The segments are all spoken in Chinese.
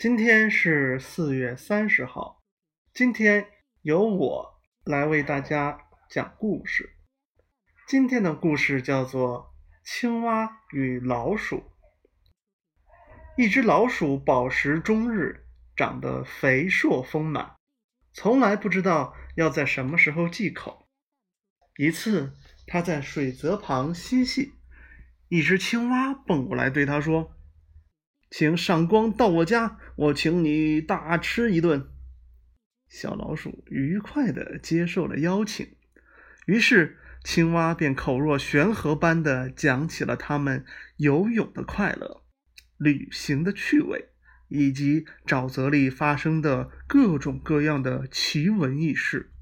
今天是四月三十号，今天由我来为大家讲故事。今天的故事叫做《青蛙与老鼠》。一只老鼠饱食终日，长得肥硕丰满，从来不知道要在什么时候忌口。一次，它在水泽旁嬉戏，一只青蛙蹦过来对它说。请赏光到我家，我请你大吃一顿。小老鼠愉快地接受了邀请，于是青蛙便口若悬河般地讲起了他们游泳的快乐、旅行的趣味，以及沼泽里发生的各种各样的奇闻异事。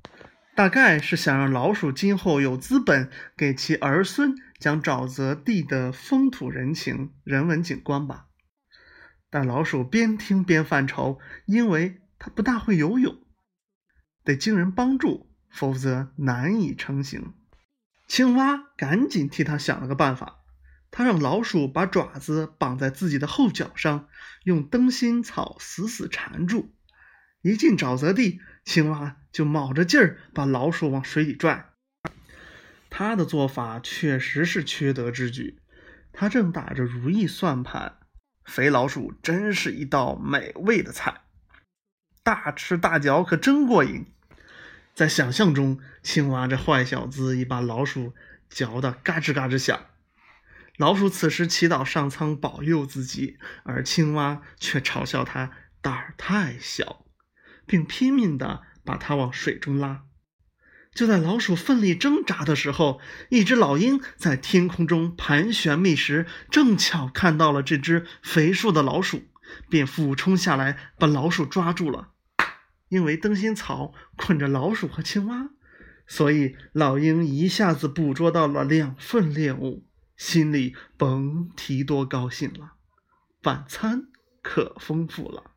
大概是想让老鼠今后有资本给其儿孙讲沼泽地的风土人情、人文景观吧。但老鼠边听边犯愁，因为它不大会游泳，得经人帮助，否则难以成行。青蛙赶紧替他想了个办法，他让老鼠把爪子绑在自己的后脚上，用灯芯草死死缠住。一进沼泽地，青蛙就卯着劲儿把老鼠往水里拽。他的做法确实是缺德之举，他正打着如意算盘。肥老鼠真是一道美味的菜，大吃大嚼可真过瘾。在想象中，青蛙这坏小子已把老鼠嚼得嘎吱嘎吱响。老鼠此时祈祷上苍保佑自己，而青蛙却嘲笑它胆儿太小，并拼命地把它往水中拉。就在老鼠奋力挣扎的时候，一只老鹰在天空中盘旋觅食，正巧看到了这只肥硕的老鼠，便俯冲下来把老鼠抓住了。因为灯芯草捆着老鼠和青蛙，所以老鹰一下子捕捉到了两份猎物，心里甭提多高兴了。晚餐可丰富了。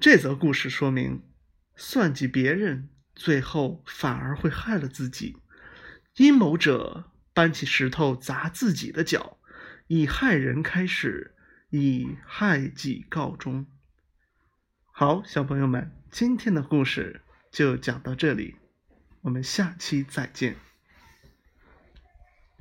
这则故事说明，算计别人。最后反而会害了自己。阴谋者搬起石头砸自己的脚，以害人开始，以害己告终。好，小朋友们，今天的故事就讲到这里，我们下期再见。